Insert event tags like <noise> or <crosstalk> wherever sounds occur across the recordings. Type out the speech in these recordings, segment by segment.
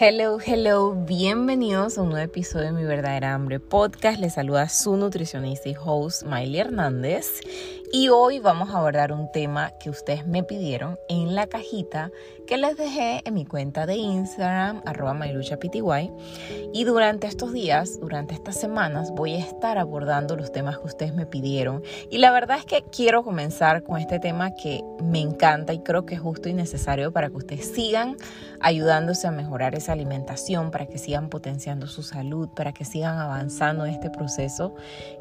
Hello, hello, bienvenidos a un nuevo episodio de Mi Verdadera Hambre Podcast. Les saluda su nutricionista y host Miley Hernández. Y hoy vamos a abordar un tema que ustedes me pidieron en la cajita que les dejé en mi cuenta de Instagram, arroba myluchapty. Y durante estos días, durante estas semanas, voy a estar abordando los temas que ustedes me pidieron. Y la verdad es que quiero comenzar con este tema que me encanta y creo que es justo y necesario para que ustedes sigan ayudándose a mejorar esa alimentación, para que sigan potenciando su salud, para que sigan avanzando en este proceso,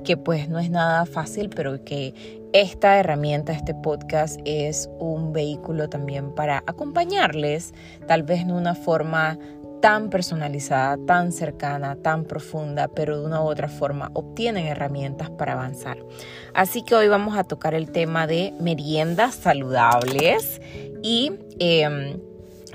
que pues no es nada fácil, pero que esta herramienta, este podcast es un vehículo también para acompañarles, tal vez de una forma tan personalizada, tan cercana, tan profunda, pero de una u otra forma obtienen herramientas para avanzar. Así que hoy vamos a tocar el tema de meriendas saludables y... Em,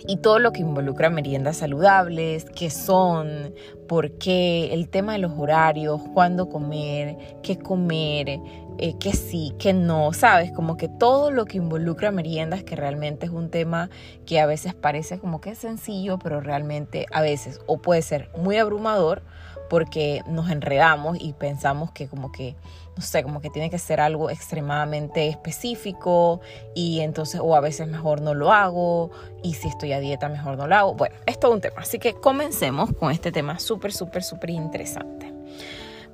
y todo lo que involucra meriendas saludables, qué son, por qué, el tema de los horarios, cuándo comer, qué comer, eh, que sí, que no, ¿sabes? Como que todo lo que involucra meriendas, que realmente es un tema que a veces parece como que es sencillo, pero realmente a veces o puede ser muy abrumador porque nos enredamos y pensamos que como que, no sé, como que tiene que ser algo extremadamente específico y entonces, o a veces mejor no lo hago y si estoy a dieta mejor no lo hago. Bueno, es todo un tema. Así que comencemos con este tema súper, súper, súper interesante.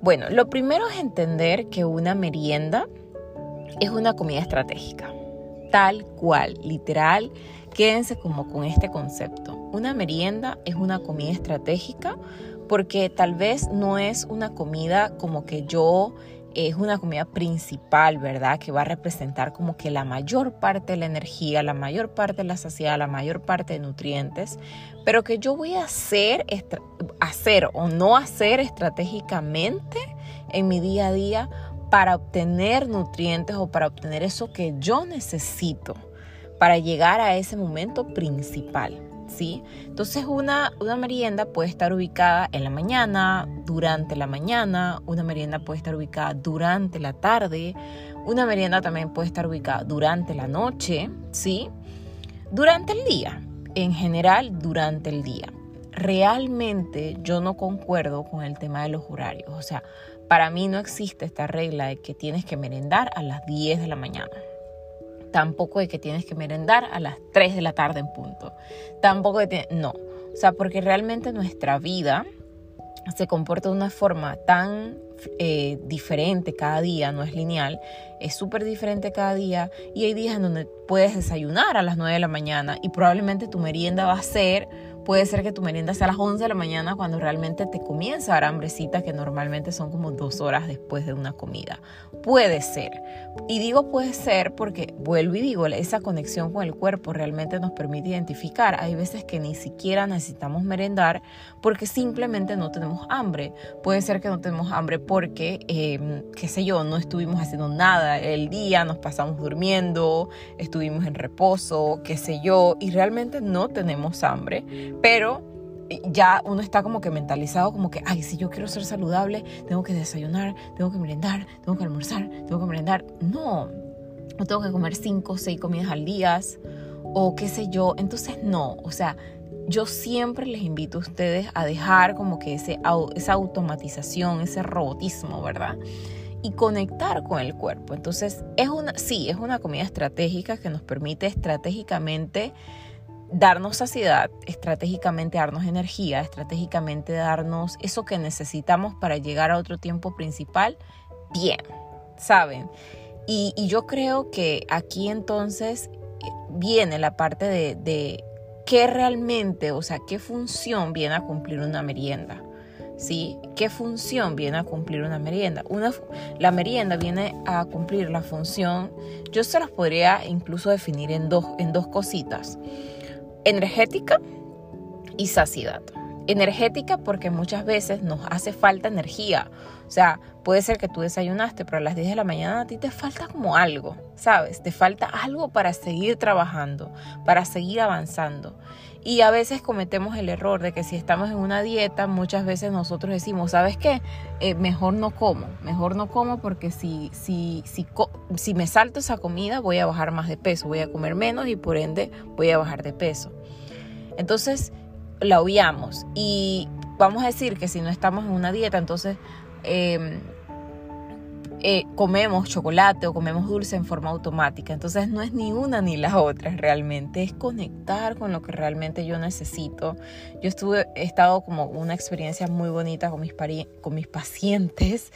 Bueno, lo primero es entender que una merienda es una comida estratégica, tal cual, literal. Quédense como con este concepto. Una merienda es una comida estratégica porque tal vez no es una comida como que yo es una comida principal, ¿verdad? Que va a representar como que la mayor parte de la energía, la mayor parte de la saciedad, la mayor parte de nutrientes, pero que yo voy a hacer, hacer o no hacer estratégicamente en mi día a día para obtener nutrientes o para obtener eso que yo necesito para llegar a ese momento principal. ¿Sí? Entonces una, una merienda puede estar ubicada en la mañana, durante la mañana, una merienda puede estar ubicada durante la tarde, una merienda también puede estar ubicada durante la noche, ¿sí? Durante el día, en general durante el día. Realmente yo no concuerdo con el tema de los horarios, o sea, para mí no existe esta regla de que tienes que merendar a las 10 de la mañana. Tampoco de que tienes que merendar a las 3 de la tarde en punto. Tampoco de... No. O sea, porque realmente nuestra vida se comporta de una forma tan eh, diferente cada día, no es lineal, es súper diferente cada día y hay días en donde puedes desayunar a las 9 de la mañana y probablemente tu merienda va a ser Puede ser que tu merienda sea a las 11 de la mañana cuando realmente te comienza a dar hambrecita, que normalmente son como dos horas después de una comida. Puede ser. Y digo puede ser porque, vuelvo y digo, esa conexión con el cuerpo realmente nos permite identificar. Hay veces que ni siquiera necesitamos merendar porque simplemente no tenemos hambre. Puede ser que no tenemos hambre porque, em, qué sé yo, no estuvimos haciendo nada el día, nos pasamos durmiendo, estuvimos en reposo, qué sé yo, y realmente no tenemos hambre pero ya uno está como que mentalizado, como que, ay, si yo quiero ser saludable, tengo que desayunar, tengo que merendar, tengo que almorzar, tengo que merendar. No, no tengo que comer cinco o seis comidas al día o qué sé yo. Entonces, no, o sea, yo siempre les invito a ustedes a dejar como que ese, esa automatización, ese robotismo, ¿verdad? Y conectar con el cuerpo. Entonces, es una, sí, es una comida estratégica que nos permite estratégicamente darnos saciedad, estratégicamente darnos energía, estratégicamente darnos eso que necesitamos para llegar a otro tiempo principal, bien, ¿saben? Y, yo creo que aquí entonces eh, viene la parte de, de qué realmente, o sea, qué función viene a cumplir una merienda. ¿Sí? ¿Qué función viene a cumplir una merienda? Una, la merienda viene a cumplir la función, yo se las podría incluso definir en dos, en dos cositas energética y saciedad. Energética porque muchas veces nos hace falta energía. O sea, puede ser que tú desayunaste, pero a las 10 de la mañana a ti te falta como algo, ¿sabes? Te falta algo para seguir trabajando, para seguir avanzando. Y a veces cometemos el error de que si estamos en una dieta, muchas veces nosotros decimos, ¿sabes qué? Eh, mejor no como, mejor no como porque si, si, si, si me salto esa comida voy a bajar más de peso, voy a comer menos y por ende voy a bajar de peso. Entonces, la obviamos. Y vamos a decir que si no estamos en una dieta, entonces em, eh, comemos chocolate o comemos dulce en forma automática. Entonces no es ni una ni la otra realmente, es conectar con lo que realmente yo necesito. Yo estuve, he estado como una experiencia muy bonita con mis, con mis pacientes.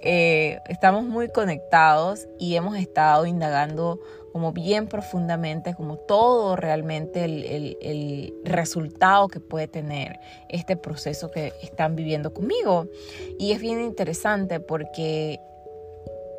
Eh, estamos muy conectados y hemos estado indagando como bien profundamente, como todo realmente el, el, resultado que puede tener este proceso que están viviendo conmigo. Y es bien interesante porque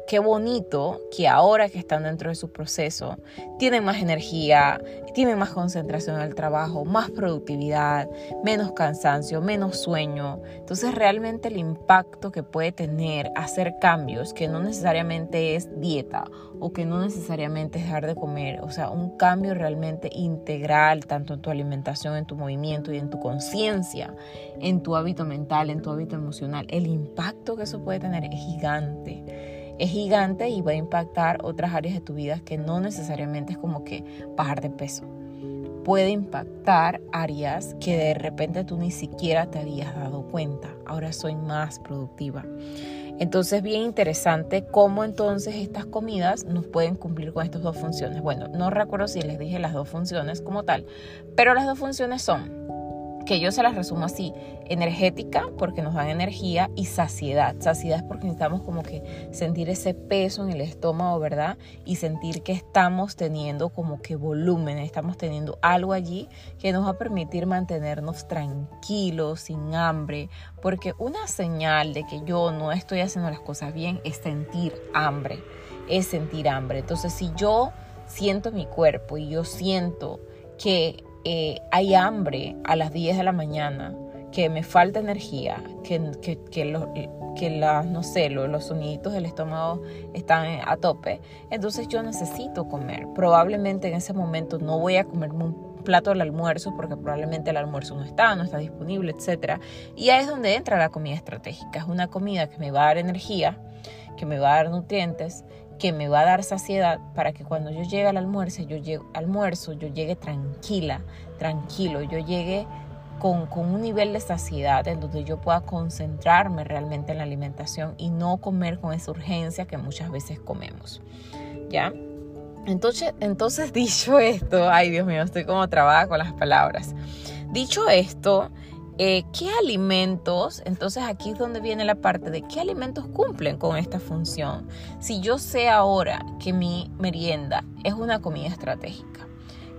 qué bonito que ahora que están dentro de su proceso, tienen más energía, tienen más concentración en el trabajo, más productividad, menos cansancio, menos sueño. Entonces realmente el impacto que puede tener hacer cambios, que no necesariamente es dieta o que no necesariamente es dejar de comer, o sea, un cambio realmente integral, tanto en tu alimentación, en tu movimiento y en tu conciencia, en tu hábito mental, en tu hábito emocional, el impacto que eso puede tener es gigante es gigante y va a impactar otras áreas de tu vida que no necesariamente es como que bajar de peso. Puede impactar áreas que de repente tú ni siquiera te habías dado cuenta. Ahora soy más productiva. Entonces, bien interesante cómo entonces estas comidas nos pueden cumplir con estas dos funciones. Bueno, no recuerdo si les dije las dos funciones como tal, pero las dos funciones son que yo se las resumo así, energética porque nos dan energía y saciedad. Saciedad es porque necesitamos como que sentir ese peso en el estómago, ¿verdad? Y sentir que estamos teniendo como que volumen, estamos teniendo algo allí que nos va a permitir mantenernos tranquilos, sin hambre, porque una señal de que yo no estoy haciendo las cosas bien es sentir hambre, es sentir hambre. Entonces si yo siento mi cuerpo y yo siento que eh, hay hambre a las 10 de la mañana, que me falta energía, que, que, que, no sé, los soniditos del estómago están a tope, entonces yo necesito comer. Probablemente en ese momento no voy a comerme un plato del almuerzo porque probablemente el almuerzo no está, no está disponible, etc. Y ahí es donde entra la comida estratégica. Es una comida que me va a dar energía, que me va a dar nutrientes que me va a dar saciedad para que cuando yo llegue al almuerzo, yo llegue, almuerzo, yo llegue tranquila, tranquilo, yo llegue con, con, un nivel de saciedad en donde yo pueda concentrarme realmente en la alimentación y no comer con esa urgencia que muchas veces comemos. ¿Ya? Entonces, entonces <laughs> dicho esto, ay Dios mío, estoy como trabada con las palabras. Dicho esto, eh, ¿Qué alimentos? Entonces aquí es donde viene la parte de qué alimentos cumplen con esta función. Si yo sé ahora que mi merienda es una comida estratégica,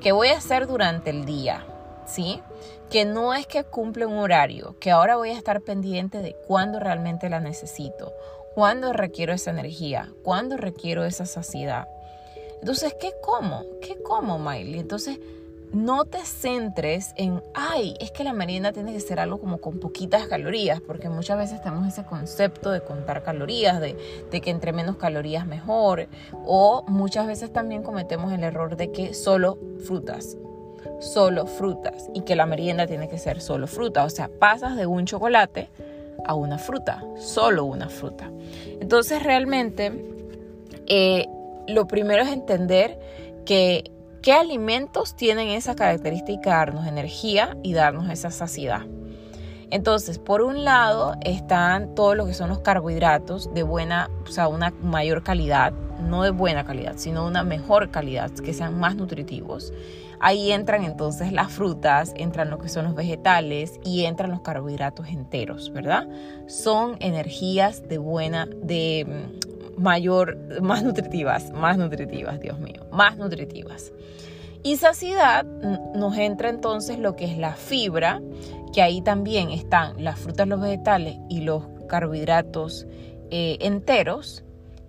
que voy a hacer durante el día, ¿sí? Que no es que cumple un horario, que ahora voy a estar pendiente de cuándo realmente la necesito, cuándo requiero esa energía, cuándo requiero esa saciedad. Entonces, ¿qué como? ¿Qué como, Miley? Entonces, no te centres en, ay, es que la merienda tiene que ser algo como con poquitas calorías, porque muchas veces tenemos ese concepto de contar calorías, de, que entre menos calorías mejor, o muchas veces también cometemos el error de que solo frutas, solo frutas, y que la merienda tiene que ser solo fruta, o sea, pasas de un chocolate a una fruta, solo una fruta. Entonces realmente eh, lo primero es entender que ¿Qué alimentos tienen esa característica de darnos energía y darnos esa saciedad? Entonces, por un lado están todos lo que son los carbohidratos de buena, o sea, una mayor calidad, no de buena calidad, sino una mejor calidad, que sean más nutritivos. Ahí entran entonces las frutas, entran lo que son los vegetales y entran los carbohidratos enteros, ¿verdad? Son energías de buena, de mayor, más nutritivas, más nutritivas, Dios mío, más nutritivas. Y saciedad nos entra entonces lo que es la fibra, que ahí también están las frutas, los vegetales y los carbohidratos eh, enteros.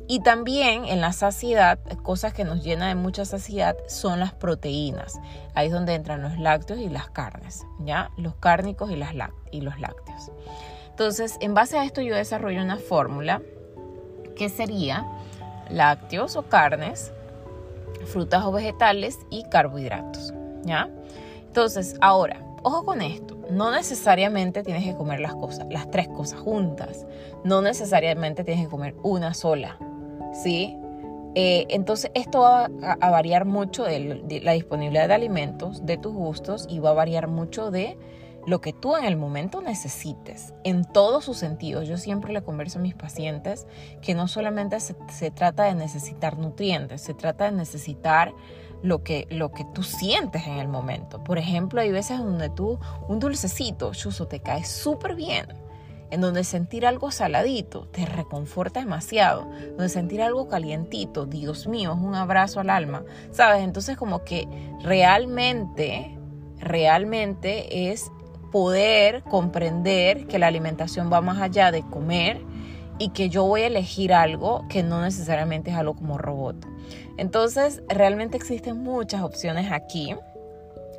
Y también en la saciedad, cosas que nos llenan de mucha saciedad son las proteínas. Ahí es donde entran los lácteos y las carnes, ¿ya? Los cárnicos y, las y los lácteos. Entonces, en base a esto yo desarrollo una fórmula que sería lácteos o carnes frutas o vegetales y carbohidratos, ¿ya? Entonces, ahora, ojo con esto, no necesariamente tienes que comer las cosas, las tres cosas juntas, no necesariamente tienes que comer una sola, ¿sí? Eh, entonces esto va a, variar mucho de, la disponibilidad de alimentos, de tus gustos y va a variar mucho de lo que tú en el momento necesites, en todos sus sentidos. Yo siempre le converso a mis pacientes que no solamente se, trata de necesitar nutrientes, se trata de necesitar lo que, lo que tú sientes en el momento. Por ejemplo, hay veces donde tú, un dulcecito, chuzo, te cae súper bien. En donde sentir algo saladito te reconforta demasiado. Donde sentir algo calientito, Dios mío, es un abrazo al alma. ¿Sabes? Entonces como que realmente, realmente es poder comprender que la alimentación va más allá de comer y que yo voy a elegir algo que no necesariamente es algo como robot. Entonces, realmente existen muchas opciones aquí,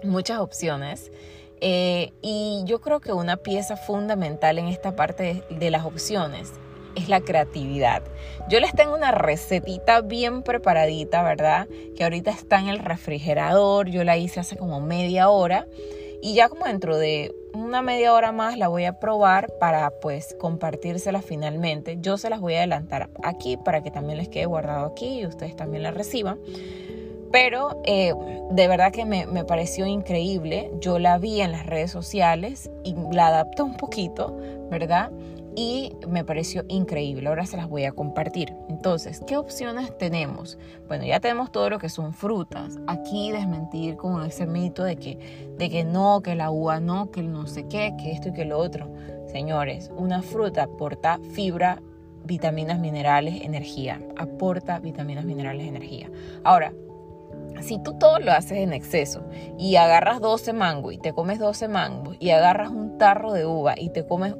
muchas opciones. Eh, y yo creo que una pieza fundamental en esta parte de, de las opciones es la creatividad. Yo les tengo una recetita bien preparadita, ¿verdad? Que ahorita está en el refrigerador, yo la hice hace como media hora y ya como dentro de una media hora más la voy a probar para pues compartírsela finalmente. Yo se las voy a adelantar aquí para que también les quede guardado aquí y ustedes también la reciban. Pero eh, de verdad que me, me, pareció increíble. Yo la vi en las redes sociales y la adapté un poquito, ¿verdad? Y me pareció increíble. Ahora se las voy a compartir. Entonces, ¿qué opciones tenemos? Bueno, ya tenemos todo lo que son frutas. Aquí desmentir con ese mito de que, de que no, que la uva no, que no sé qué, que esto y que lo otro. Señores, una fruta aporta fibra, vitaminas, minerales, energía. Aporta vitaminas, minerales, energía. Ahora, si tú todo lo haces en exceso y agarras 12 mangos y te comes 12 mangos y agarras un tarro de uva y te comes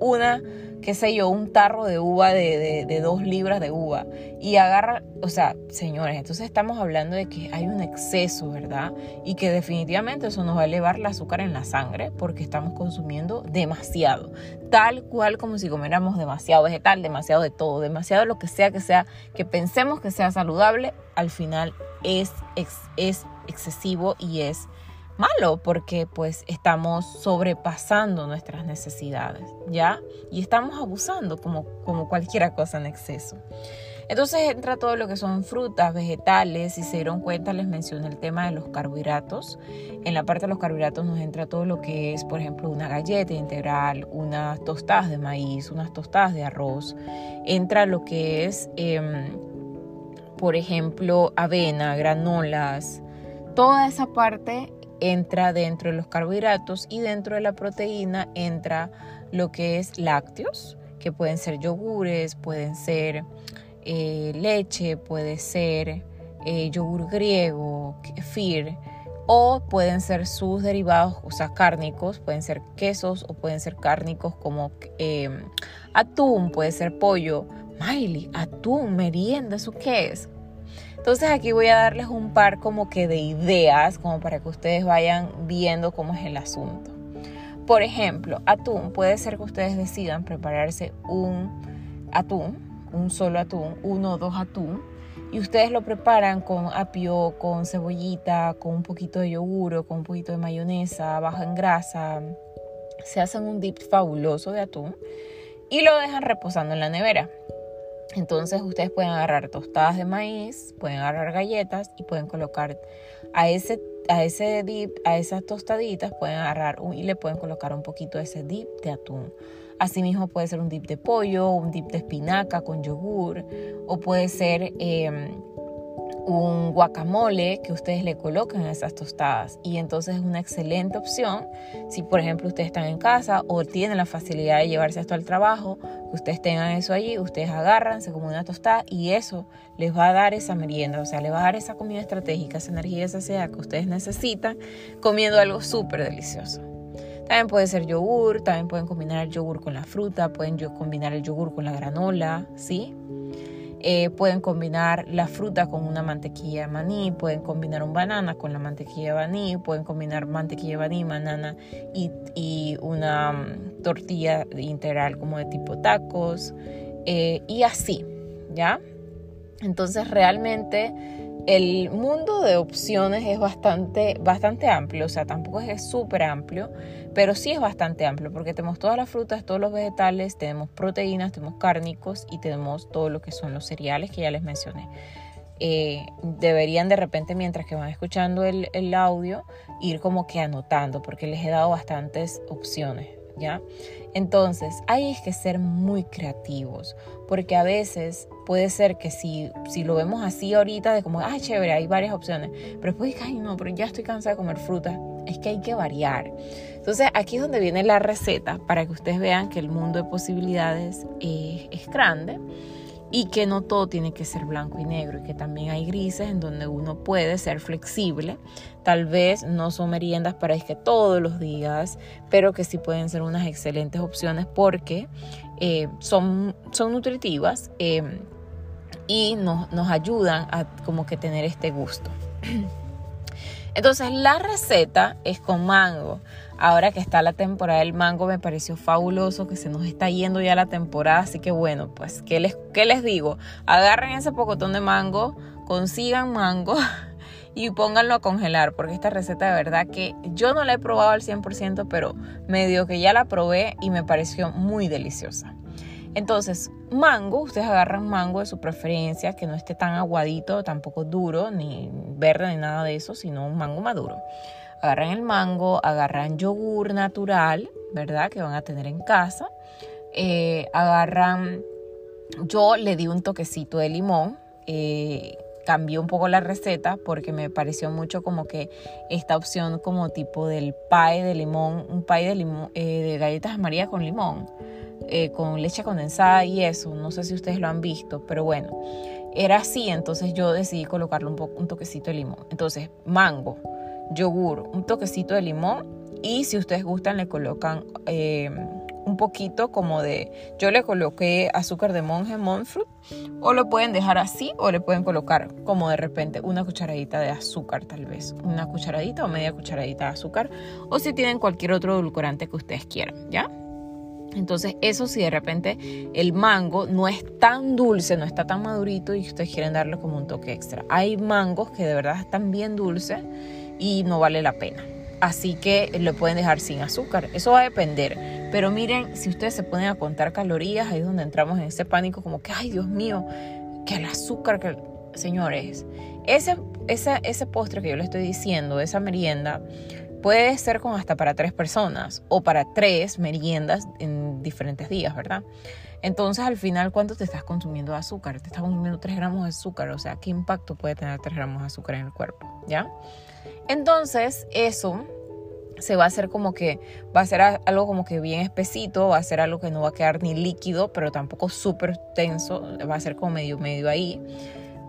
una, qué sé yo, un tarro de uva de, de, dos libras de uva y agarra, o sea, señores, entonces estamos hablando de que hay un exceso, ¿verdad? Y que definitivamente eso nos va a elevar el azúcar en la sangre porque estamos consumiendo demasiado, tal cual como si comiéramos demasiado vegetal, demasiado de todo, demasiado lo que sea que sea, que pensemos que sea saludable, al final es, es excesivo y es malo porque pues estamos sobrepasando nuestras necesidades, ¿ya? Y estamos abusando como, como cualquier cosa en exceso. Entonces entra todo lo que son frutas, vegetales, si se dieron cuenta les mencioné el tema de los carbohidratos. En la parte de los carbohidratos nos entra todo lo que es, por ejemplo, una galleta integral, unas tostadas de maíz, unas tostadas de arroz. Entra lo que es, em, por ejemplo, avena, granolas. Toda esa parte entra dentro de los carbohidratos y dentro de la proteína entra lo que es lácteos, que pueden ser yogures, pueden ser eh, leche, puede ser eh, yogur griego, kefir, o pueden ser sus derivados, o sea, cárnicos, pueden ser quesos o pueden ser cárnicos como em, atún, puede ser pollo. Miley, atún, merienda, ¿eso qué es? Entonces aquí voy a darles un par como que de ideas, como para que ustedes vayan viendo cómo es el asunto. Por ejemplo, atún, puede ser que ustedes decidan prepararse un atún, un solo atún, uno o dos atún, y ustedes lo preparan con apio, con cebollita, con un poquito de yogur, con un poquito de mayonesa, baja en grasa. Se hacen un dip fabuloso de atún y lo dejan reposando en la nevera. Entonces ustedes pueden agarrar tostadas de maíz, pueden agarrar galletas y pueden colocar a ese, a ese dip, a esas tostaditas, pueden agarrar y le pueden colocar un poquito de ese dip de atún. Asimismo puede ser un dip de pollo, un dip de espinaca con yogur o puede ser em, un guacamole que ustedes le coloquen a esas tostadas y entonces es una excelente opción si por ejemplo ustedes están en casa o tienen la facilidad de llevarse esto al trabajo ustedes tengan eso allí ustedes agarran se una tostada y eso les va a dar esa merienda o sea les va a dar esa comida estratégica esa energía esa saciedad que ustedes necesitan comiendo algo súper delicioso también puede ser yogur, también pueden combinar el yogur con la fruta, pueden combinar el yogur con la granola, ¿sí? Eh, pueden combinar la fruta con una mantequilla de maní, pueden combinar un banana con la mantequilla de maní, pueden combinar mantequilla de maní, banana y, una mm, tortilla integral como de tipo tacos eh, y así, ¿ya? Entonces realmente el mundo de opciones es bastante, bastante amplio, o sea, tampoco es súper amplio, pero sí es bastante amplio porque tenemos todas las frutas, todos los vegetales, tenemos proteínas, tenemos cárnicos y tenemos todo lo que son los cereales que ya les mencioné. eh, deberían de repente mientras que van escuchando el, el audio ir como que anotando porque les he dado bastantes opciones, ¿ya? Entonces, hay que ser muy creativos, porque a veces puede ser que si, si lo vemos así ahorita, de como, ay, chévere, hay varias opciones, pero después, ay, no, pero ya estoy cansada de comer fruta, es que hay que variar. Entonces, aquí es donde viene la receta para que ustedes vean que el mundo de posibilidades es grande y que no todo tiene que ser blanco y negro y que también hay grises en donde uno puede ser flexible. Tal vez no son meriendas para es que todos los días, pero que sí pueden ser unas excelentes opciones porque eh, son, son nutritivas eh, y nos, nos ayudan a como que tener este gusto. <clears throat> Entonces la receta es con mango. Ahora que está la temporada del mango me pareció fabuloso que se nos está yendo ya la temporada, así que bueno, pues ¿qué les, qué les digo? Agarren ese pocotón de mango, consigan mango <laughs> y pónganlo a congelar, porque esta receta de verdad que yo no la he probado al 100%, pero medio que ya la probé y me pareció muy deliciosa. Entonces, mango, ustedes agarran mango de su preferencia, que no esté tan aguadito, tampoco duro, ni verde, ni nada de eso, sino un mango maduro. Agarran el mango, agarran yogur natural, ¿verdad? Que van a tener en casa. Eh, agarran, yo le di un toquecito de limón. Eh, cambié un poco la receta porque me pareció mucho como que esta opción como tipo del pie de limón, un pie de limón, eh, de galletas María con limón, con leche condensada y eso. No sé si ustedes lo han visto, pero bueno, era así. Entonces yo decidí colocarle un, un toquecito de limón. Entonces, mango, yogur, un toquecito de limón y si ustedes gustan le colocan eh, un poquito como de, yo le coloqué azúcar de monje, monfruit, o lo pueden dejar así o le pueden colocar como de repente una cucharadita de azúcar tal vez, una cucharadita o media cucharadita de azúcar, o si tienen cualquier otro edulcorante que ustedes quieran, ¿ya? Entonces, eso si de repente el mango no es tan dulce, no está tan madurito y ustedes quieren darle como un toque extra. Hay mangos que de verdad están bien dulces y no vale la pena. Así que lo pueden dejar sin azúcar. Eso va a depender. Pero miren, si ustedes se ponen a contar calorías, ahí es donde entramos en ese pánico como que, ay Dios mío, que el azúcar, que... Señores, ese, ese, ese postre que yo le estoy diciendo, esa merienda, puede ser con hasta para tres personas o para tres meriendas en diferentes días, ¿verdad? Entonces, al final, ¿cuánto te estás consumiendo azúcar? Te estás consumiendo 3 gramos de azúcar, o sea, ¿qué impacto puede tener 3 gramos de azúcar en el cuerpo? ¿Ya? Entonces, eso se va a hacer como que va a ser algo como que bien espesito, va a ser algo que no va a quedar ni líquido, pero tampoco súper tenso, va a ser como medio medio ahí,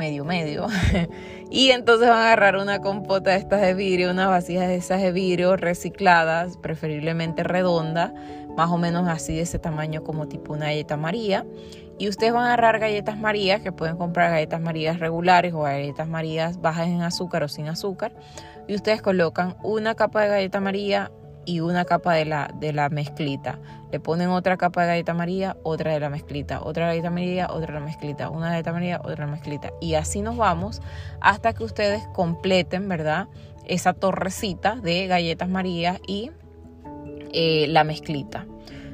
medio medio. <laughs> y entonces van a agarrar una compota de estas de vidrio, unas vasijas de esas de vidrio recicladas, preferiblemente redonda, más o menos así de ese tamaño como tipo una galleta María. Y ustedes van a agarrar galletas Marías, que pueden comprar galletas Marías regulares o galletas Marías bajas en azúcar o sin azúcar. Y ustedes colocan una capa de galleta María y una capa de la, de la mezclita. Le ponen otra capa de galleta María, otra de la mezclita, otra galleta María, otra de la mezclita, una galleta María, otra de la mezclita. Y así nos vamos hasta que ustedes completen, ¿verdad? Esa torrecita de galletas María y eh, la mezclita.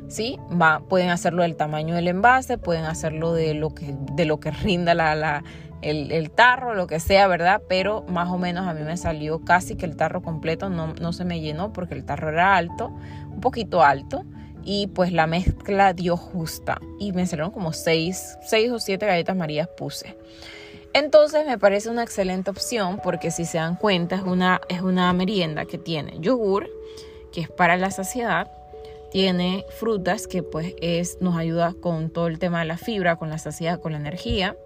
¿sí? Va, pueden hacerlo del tamaño del envase, pueden hacerlo de lo que, de lo que rinda la, el, el, tarro, lo que sea, ¿verdad? Pero más o menos a mí me salió casi que el tarro completo no, no se me llenó porque el tarro era alto, un poquito alto. Y pues la mezcla dio justa. Y me salieron como 6, seis o 7 galletas marías puse. Entonces me parece una excelente opción porque si se dan cuenta es una, es una merienda que tiene yogur, que es para la saciedad, tiene frutas que pues es, nos ayuda con todo el tema de la fibra, con la saciedad, con la energía.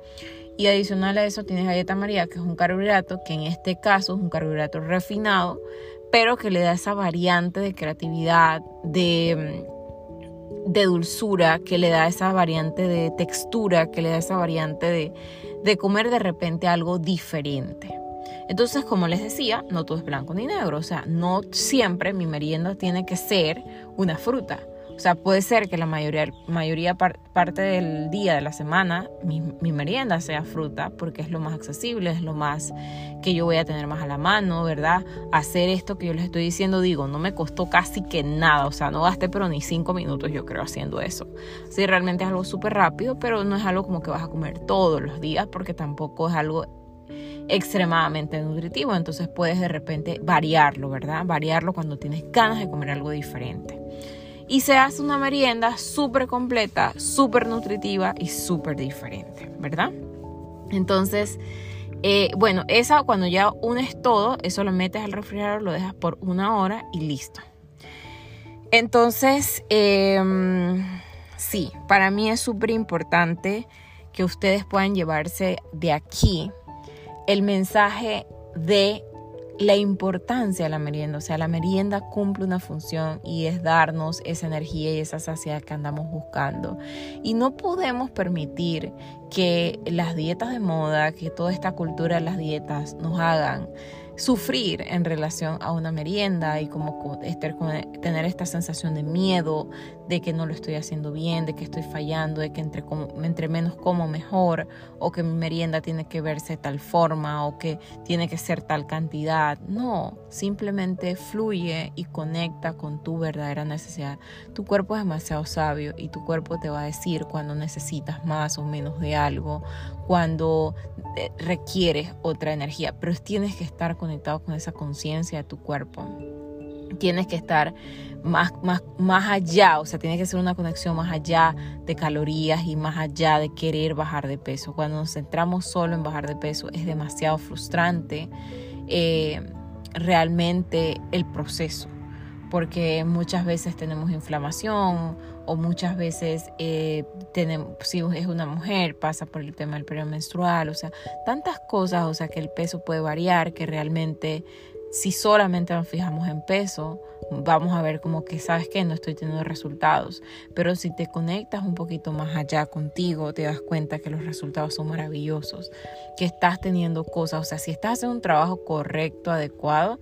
Y adicional a eso tiene galleta María, que es un carbohidrato, que en este caso es un carbohidrato refinado, pero que le da esa variante de creatividad, de, de dulzura, que le da esa variante de textura, que le da esa variante de, de comer de repente algo diferente. Entonces, como les decía, no todo es blanco ni negro, o sea, no siempre mi merienda tiene que ser una fruta. O sea, puede ser que la mayoría, mayoría parte del día, de la semana, mi, mi, merienda sea fruta, porque es lo más accesible, es lo más que yo voy a tener más a la mano, ¿verdad? Hacer esto que yo les estoy diciendo, digo, no me costó casi que nada, o sea, no gasté pero ni cinco minutos, yo creo, haciendo eso. Sí, realmente es algo súper rápido, pero no es algo como que vas a comer todos los días, porque tampoco es algo extremadamente nutritivo. Entonces puedes de repente variarlo, ¿verdad? Variarlo cuando tienes ganas de comer algo diferente. Y se hace una merienda súper completa, súper nutritiva y súper diferente, ¿verdad? Entonces, eh, bueno, esa cuando ya unes todo, eso lo metes al refrigerador, lo dejas por una hora y listo. Entonces, em, sí, para mí es súper importante que ustedes puedan llevarse de aquí el mensaje de la importancia de la merienda. O sea, la merienda cumple una función y es darnos esa energía y esa saciedad que andamos buscando. Y no podemos permitir que las dietas de moda, que toda esta cultura de las dietas nos hagan sufrir en relación a una merienda y como tener esta sensación de miedo, de que no lo estoy haciendo bien, de que estoy fallando, de que entre, entre menos como mejor, o que mi merienda tiene que verse de tal forma, o que tiene que ser tal cantidad. No, simplemente fluye y conecta con tu verdadera necesidad. Tu cuerpo es demasiado sabio y tu cuerpo te va a decir cuando necesitas más o menos de algo, cuando eh, requieres otra energía, pero tienes que estar conectado con esa conciencia de tu cuerpo. Tienes que estar más, más, más allá, o sea, tiene que ser una conexión más allá de calorías y más allá de querer bajar de peso. Cuando nos centramos solo en bajar de peso es demasiado frustrante eh, realmente el proceso, porque muchas veces tenemos inflamación o muchas veces eh, tenemos, si es una mujer pasa por el tema del periodo menstrual, o sea, tantas cosas, o sea, que el peso puede variar, que realmente si solamente nos fijamos en peso, vamos a ver como que sabes que no estoy teniendo resultados. Pero si te conectas un poquito más allá contigo, te das cuenta que los resultados son maravillosos, que estás teniendo cosas, o sea, si estás haciendo un trabajo correcto, adecuado,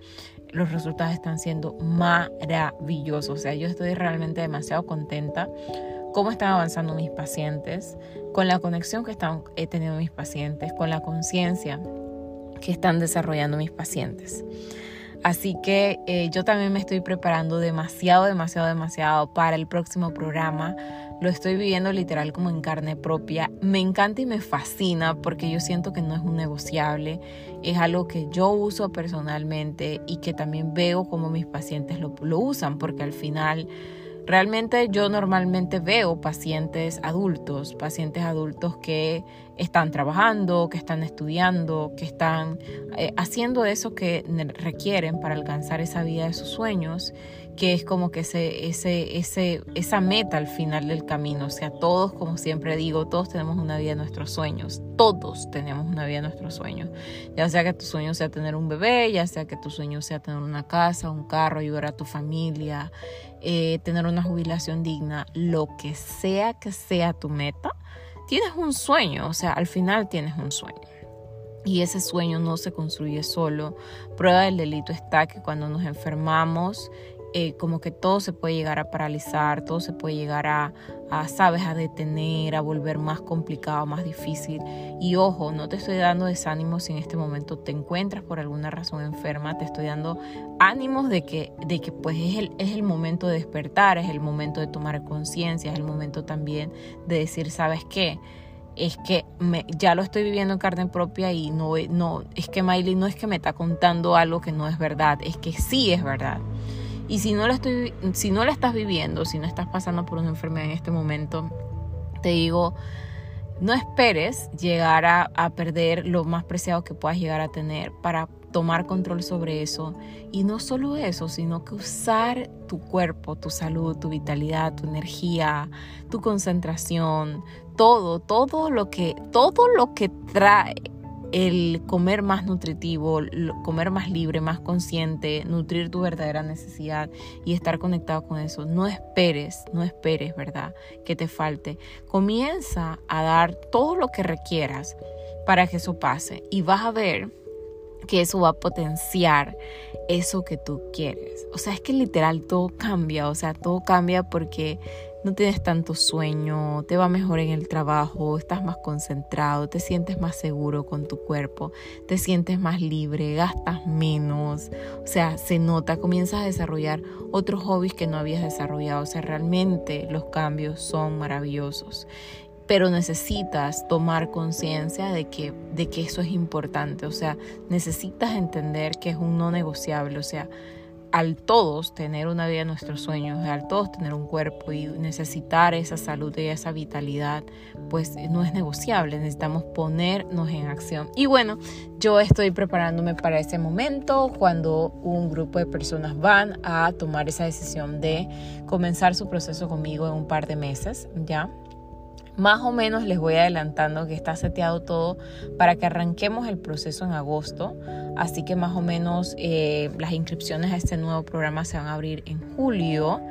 los resultados están siendo maravillosos. O sea, yo estoy realmente demasiado contenta cómo están avanzando mis pacientes, con la conexión que están he tenido mis pacientes, con la conciencia que están desarrollando mis pacientes. Así que eh, yo también me estoy preparando demasiado, demasiado, demasiado para el próximo programa. Lo estoy viviendo literal como en carne propia. Me encanta y me fascina porque yo siento que no es un negociable. Es algo que yo uso personalmente y que también veo como mis pacientes lo, lo usan porque al final Realmente yo normalmente veo pacientes adultos, pacientes adultos que están trabajando, que están estudiando, que están eh, haciendo eso que requieren para alcanzar esa vida de sus sueños que es como que ese, ese, ese, esa meta al final del camino. O sea, todos, como siempre digo, todos tenemos una vida de nuestros sueños. Todos tenemos una vida de nuestros sueños. Ya sea que tu sueño sea tener un bebé, ya sea que tu sueño sea tener una casa, un carro, ayudar a tu familia, eh, tener una jubilación digna, lo que sea que sea tu meta, tienes un sueño. O sea, al final tienes un sueño. Y ese sueño no se construye solo. Prueba del delito está que cuando nos enfermamos eh, como que todo se puede llegar a paralizar, todo se puede llegar a, a, sabes, a detener, a volver más complicado, más difícil. Y ojo, no te estoy dando desánimos si en este momento te encuentras por alguna razón enferma, te estoy dando ánimos de que, de que pues es el, es el momento de despertar, es el momento de tomar conciencia, es el momento también de decir, ¿sabes qué? es que me, ya lo estoy viviendo en carne propia y no, no, es que Miley no es que me está contando algo que no es verdad, es que sí es verdad. Y si no la si no la estás viviendo, si no estás pasando por una enfermedad en este momento, te digo, no esperes llegar a, a, perder lo más preciado que puedas llegar a tener para tomar control sobre eso. Y no solo eso, sino que usar tu cuerpo, tu salud, tu vitalidad, tu energía, tu concentración, todo, todo lo que, todo lo que trae el comer más nutritivo, comer más libre, más consciente, nutrir tu verdadera necesidad y estar conectado con eso. No esperes, no esperes, ¿verdad? Que te falte. Comienza a dar todo lo que requieras para que eso pase y vas a ver que eso va a potenciar eso que tú quieres. O sea, es que literal todo cambia, o sea, todo cambia porque no tienes tanto sueño, te va mejor en el trabajo, estás más concentrado, te sientes más seguro con tu cuerpo, te sientes más libre, gastas menos, o sea, se nota, comienzas a desarrollar otros hobbies que no habías desarrollado, o sea, realmente los cambios son maravillosos. pero necesitas tomar conciencia de que, de que eso es importante, o sea, necesitas entender que es un no negociable, o sea, al todos tener una vida de nuestros sueños, al todos tener un cuerpo y necesitar esa salud y esa vitalidad, pues no es negociable, necesitamos ponernos en acción. Y bueno, yo estoy preparándome para ese momento cuando un grupo de personas van a tomar esa decisión de comenzar su proceso conmigo en un par de meses, ¿ya? Más o menos les voy adelantando que está seteado todo para que arranquemos el proceso en agosto. Así que más o menos eh, las inscripciones a este nuevo programa se van a abrir en julio,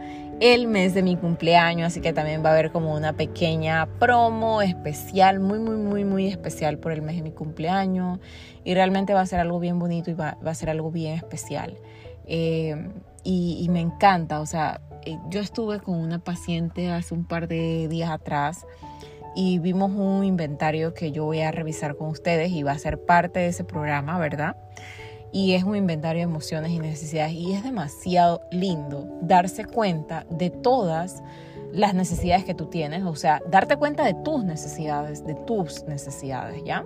el mes de mi cumpleaños. Así que también va a haber como una pequeña promo especial, muy, muy, muy, muy especial por el mes de mi cumpleaños. Y realmente va a ser algo bien bonito y va, a ser algo bien especial. Eh, y, y me encanta, o sea, yo estuve con una paciente hace un par de días atrás y vimos un inventario que yo voy a revisar con ustedes y va a ser parte de ese programa, ¿verdad? Y es un inventario de emociones y necesidades y es demasiado lindo darse cuenta de todas las necesidades que tú tienes, o sea, darte cuenta de tus necesidades, de tus necesidades, ¿ya?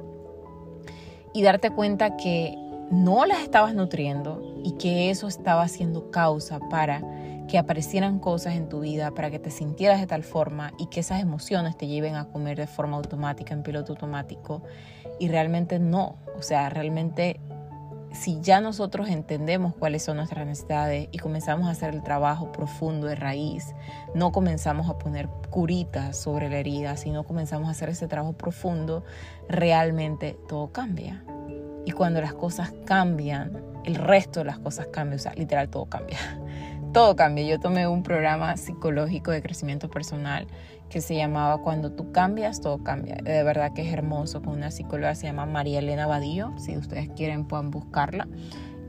Y darte cuenta que no las estabas nutriendo y que eso estaba siendo causa para que aparecieran cosas en tu vida para que te sintieras de tal forma y que esas emociones te lleven a comer de forma automática, en piloto automático. Y realmente no. O sea, realmente si ya nosotros entendemos cuáles son nuestras necesidades y comenzamos a hacer el trabajo profundo de raíz, no comenzamos a poner curitas sobre la herida, sino comenzamos a hacer ese trabajo profundo, realmente todo cambia. Y cuando las cosas cambian, el resto de las cosas cambia, o sea, literal todo cambia todo cambia. Yo tomé un programa psicológico de crecimiento personal que se llamaba Cuando tú cambias, todo cambia. De verdad que es hermoso, con una psicóloga se llama María Elena Badillo, si ustedes quieren puedan buscarla.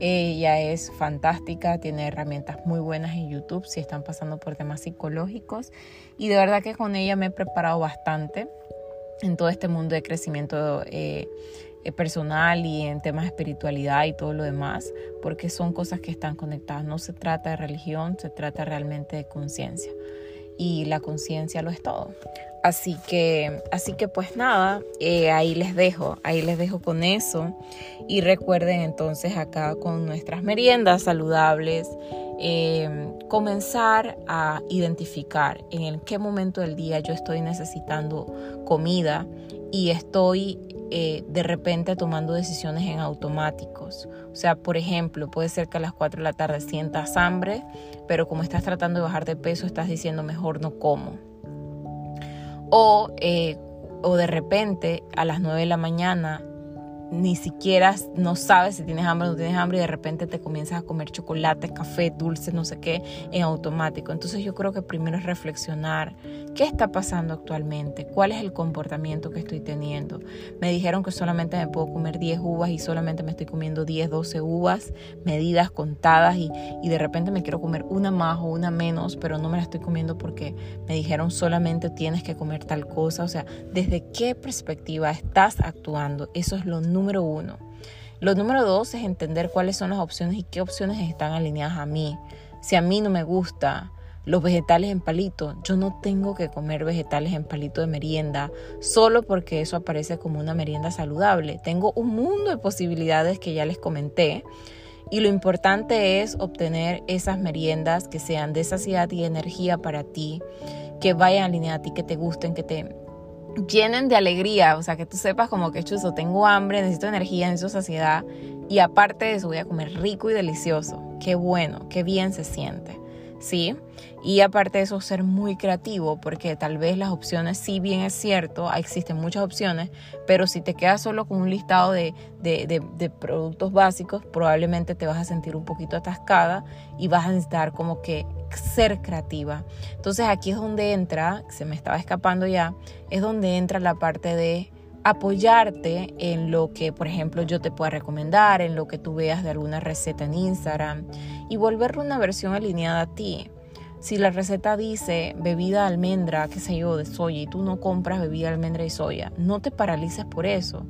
Ella es fantástica, tiene herramientas muy buenas en YouTube si están pasando por temas psicológicos y de verdad que con ella me he preparado bastante en todo este mundo de crecimiento eh, personal y en temas de espiritualidad y todo lo demás, porque son cosas que están conectadas. No se trata de religión, se trata realmente de conciencia. Y la conciencia lo es todo. Así que, así que pues nada, eh, ahí les dejo, ahí les dejo con eso. Y recuerden entonces acá con nuestras meriendas saludables, eh, comenzar a identificar en qué momento del día yo estoy necesitando comida y estoy eh, de repente tomando decisiones en automáticos. O sea, por ejemplo, puede ser que a las 4 de la tarde sientas hambre, pero como estás tratando de bajar de peso, estás diciendo mejor no como. O, eh, o de repente a las 9 de la mañana ni siquiera no sabes si tienes hambre o no tienes hambre y de repente te comienzas a comer chocolate, café, dulces, no sé qué, en automático. Entonces yo creo que primero es reflexionar qué está pasando actualmente, cuál es el comportamiento que estoy teniendo. Me dijeron que solamente me puedo comer 10 uvas y solamente me estoy comiendo 10, 12 uvas, medidas contadas y, y de repente me quiero comer una más o una menos, pero no me la estoy comiendo porque me dijeron solamente tienes que comer tal cosa. O sea, ¿desde qué perspectiva estás actuando? Eso es lo número uno. Lo número dos es entender cuáles son las opciones y qué opciones están alineadas a mí. Si a mí no me gusta los vegetales en palito, yo no tengo que comer vegetales en palito de merienda solo porque eso aparece como una merienda saludable. Tengo un mundo de posibilidades que ya les comenté. Y lo importante es obtener esas meriendas que sean de saciedad y energía para ti, que vayan alineadas a ti, que te gusten, que te llenen de alegría, o sea, que tú sepas como que chuzo, tengo hambre, necesito energía, necesito saciedad y aparte de eso voy a comer rico y delicioso. Qué bueno, qué bien se siente. ¿Sí? Y aparte de eso, ser muy creativo, porque tal vez las opciones, si bien es cierto, existen muchas opciones, pero si te quedas solo con un listado de, de, de, productos básicos, probablemente te vas a sentir un poquito atascada y vas a necesitar como que ser creativa. Entonces aquí es donde entra, se me estaba escapando ya, es donde entra la parte de apoyarte en lo que, por ejemplo, yo te pueda recomendar, en lo que tú veas de alguna receta en Instagram y volverlo una versión alineada a ti. Si la receta dice bebida de almendra, qué sé yo, de soya y tú no compras bebida de almendra y soya, no te paralices por eso.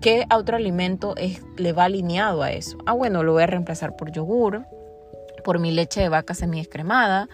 ¿Qué otro alimento es, le va alineado a eso? Ah, bueno, lo voy a reemplazar por yogur, por mi leche de vaca semi-escremada,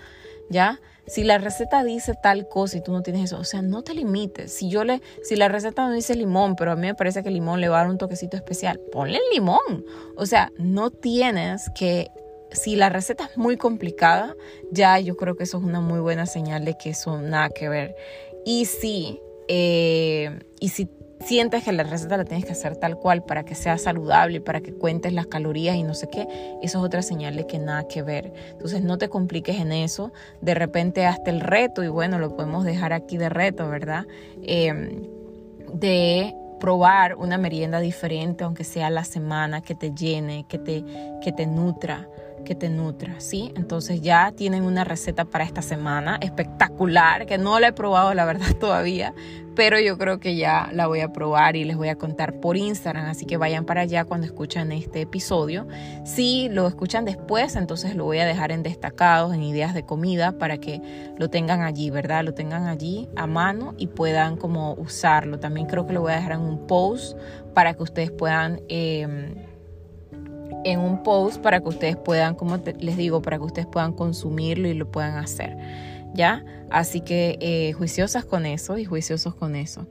¿ya? si la receta dice tal cosa y tú no tienes eso, o sea, no te limites. Si yo le, si la receta no dice limón, pero a mí me parece que el limón le va a dar un toquecito especial, ponle el limón. O sea, no tienes que si la receta es muy complicada, ya yo creo que eso es una muy buena señal de que eso nada que ver. Y si, eh, y si sientes que la receta la tienes que hacer tal cual para que sea saludable, para que cuentes las calorías y no sé qué, eso es otra señal de que nada que ver. Entonces no te compliques en eso, de repente hasta el reto, y bueno, lo podemos dejar aquí de reto, ¿verdad? Em, de probar una merienda diferente, aunque sea la semana, que te llene, que te, que te nutra que te nutra, ¿sí? Entonces ya tienen una receta para esta semana espectacular, que no la he probado la verdad <laughs> todavía, pero yo creo que ya la voy a probar y les voy a contar por Instagram, así que vayan para allá cuando escuchan este episodio. Si lo escuchan después, entonces lo voy a dejar en destacados, en ideas de comida, para que lo tengan allí, ¿verdad? Lo tengan allí a mano y puedan como usarlo. También creo que lo voy a dejar en un post para que ustedes puedan... Eh, en un post para que ustedes puedan, como les digo, para que ustedes puedan consumirlo y lo puedan hacer. ¿Ya? Así que eh, juiciosas con eso y juiciosos con eso.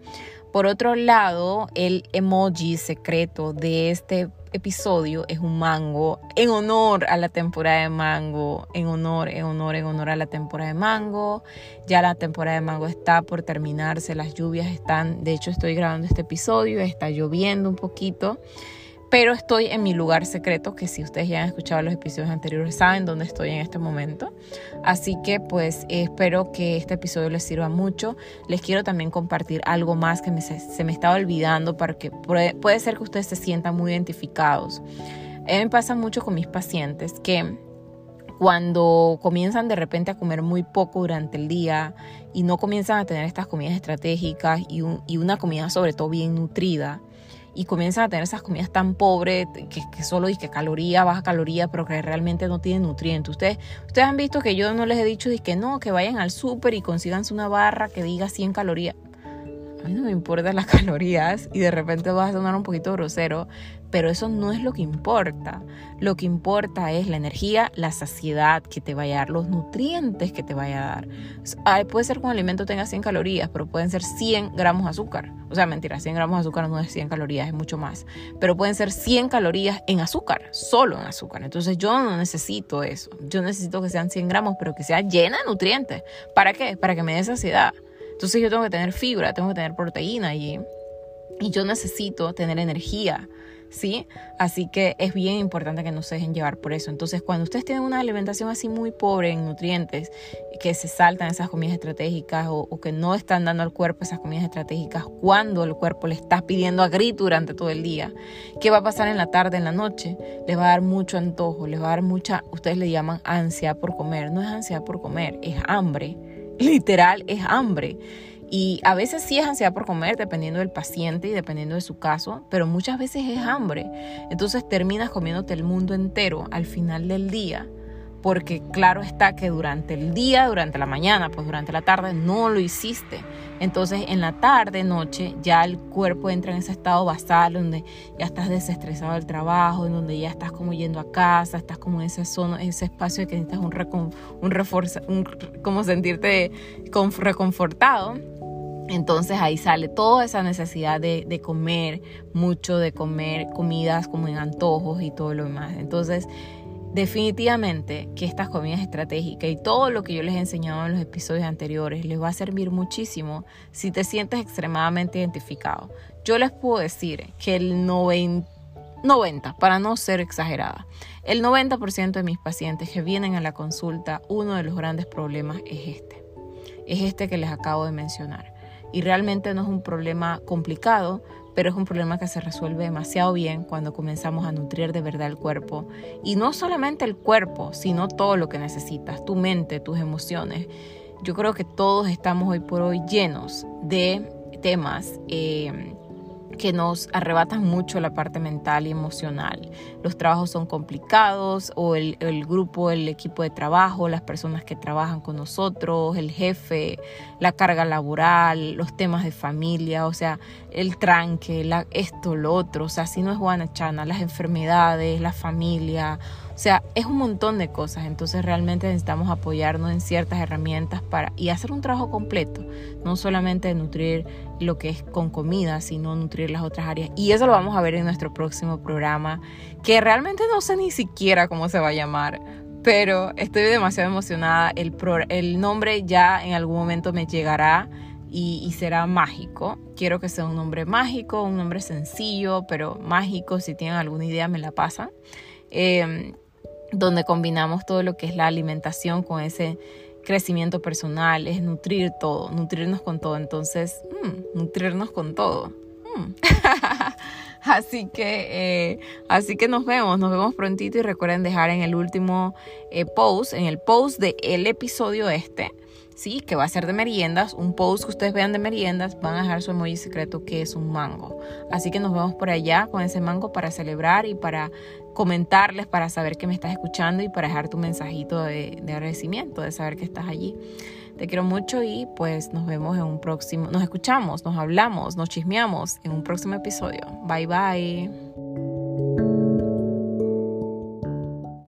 Por otro lado, el emoji secreto de este episodio es un mango en honor a la temporada de mango, en honor, en honor, en honor a la temporada de mango. Ya la temporada de mango está por terminarse, las lluvias están, de hecho estoy grabando este episodio, está lloviendo un poquito pero estoy en mi lugar secreto, que si ustedes ya han escuchado los episodios anteriores saben dónde estoy en este momento. Así que pues espero que este episodio les sirva mucho. Les quiero también compartir algo más que se me estaba olvidando para que puede, ser que ustedes se sientan muy identificados. A mí me pasa mucho con mis pacientes que cuando comienzan de repente a comer muy poco durante el día y no comienzan a tener estas comidas estratégicas y una comida sobre todo bien nutrida, y comienzan a tener esas comidas tan pobres que, que solo que caloría, baja caloría, pero que realmente no tienen nutrientes. Ustedes, ustedes han visto que yo no les he dicho que no, que vayan al súper y consíganse una barra que diga 100 calorías. A mí no me importan las <laughs> calorías y de repente vas a sonar un poquito grosero, pero eso no es lo que importa. Lo que importa es la energía, la saciedad que te vaya a dar, los nutrientes que te vaya a dar. puede ser que un alimento tenga 100 calorías, pero pueden ser 100 gramos de azúcar. O sea, mentira, 100 gramos de azúcar no es 100 calorías, es mucho más. Pero pueden ser 100 calorías en azúcar, solo en azúcar. Entonces yo no necesito eso. Yo necesito que sean 100 gramos, pero que sea llena de nutrientes. ¿Para qué? Para que me dé saciedad. Entonces yo tengo que tener fibra, tengo que tener proteína y, y yo necesito tener energía. ¿Sí? Así que es bien importante que no se dejen llevar por eso. Entonces, cuando ustedes tienen una alimentación así muy pobre en nutrientes, que se saltan esas comidas estratégicas o, que no están dando al cuerpo esas comidas estratégicas cuando el cuerpo le está pidiendo a grito durante todo el día, ¿qué va a pasar en la tarde, en la noche? Les va a dar mucho antojo, les va a dar mucha, ustedes le llaman ansia por comer. No es ansia por comer, es hambre. Literal, es hambre. Y a veces sí es ansiedad por comer, dependiendo del paciente y dependiendo de su caso, pero muchas veces es hambre. Entonces terminas comiéndote el mundo entero al final del día porque claro está que durante el día, durante la mañana, pues durante la tarde no lo hiciste. Entonces en la tarde, noche, ya el cuerpo entra en ese estado basal donde ya estás desestresado del trabajo, en donde ya estás como yendo a casa, estás como en ese zona, en ese espacio de que necesitas un, recon, un, reforza, un como sentirte reconfortado. Entonces ahí sale toda esa necesidad de, comer mucho, de comer comidas como en antojos y todo lo demás. Entonces Definitivamente que estas comidas estratégicas y todo lo que yo les he enseñado en los episodios anteriores les va a servir muchísimo si te sientes extremadamente identificado. Yo les puedo decir que el 90, 90 para no ser exagerada, el 90% de mis pacientes que vienen a la consulta, uno de los grandes problemas es este. Es este que les acabo de mencionar. Y realmente no es un problema complicado, pero es un problema que se resuelve demasiado bien cuando comenzamos a nutrir de verdad el cuerpo. Y no solamente el cuerpo, sino todo lo que necesitas, tu mente, tus emociones. Yo creo que todos estamos hoy por hoy llenos de temas eh, que nos arrebatan mucho la parte mental y emocional. Los trabajos son complicados o el, grupo, el equipo de trabajo, las personas que trabajan con nosotros, el jefe, la carga laboral, los temas de familia, o sea, el tranque, la, esto, lo otro, o sea, si no es guanachana, las enfermedades, la familia, sea, es un montón de cosas. Entonces realmente necesitamos apoyarnos en ciertas herramientas para y hacer un trabajo completo. No solamente nutrir lo que es con comida, sino nutrir las otras áreas. Y eso lo vamos a ver en nuestro próximo programa, que realmente no sé ni siquiera cómo se va a llamar. Pero estoy demasiado emocionada. El, el nombre ya en algún momento me llegará y, será mágico. Quiero que sea un nombre mágico, un nombre sencillo, pero mágico. Si tienen alguna idea, me la pasan. Em, donde combinamos todo lo que es la alimentación con ese crecimiento personal, es nutrir todo, nutrirnos con todo. Entonces, mm, nutrirnos con todo. Mm. <laughs> así que, eh, así que nos vemos, nos vemos prontito y recuerden dejar en el último eh, post, en el post del el episodio este, sí, que va a ser de meriendas, un post que ustedes vean de meriendas, van a dejar su emoji secreto que es un mango. Así que nos vemos por allá con ese mango para celebrar y para comentarles, para saber que me estás escuchando y para dejar tu mensajito de, de agradecimiento, de saber que estás allí. Te quiero mucho y pues nos vemos en un próximo, nos escuchamos, nos hablamos, nos chismeamos en un próximo episodio. Bye bye.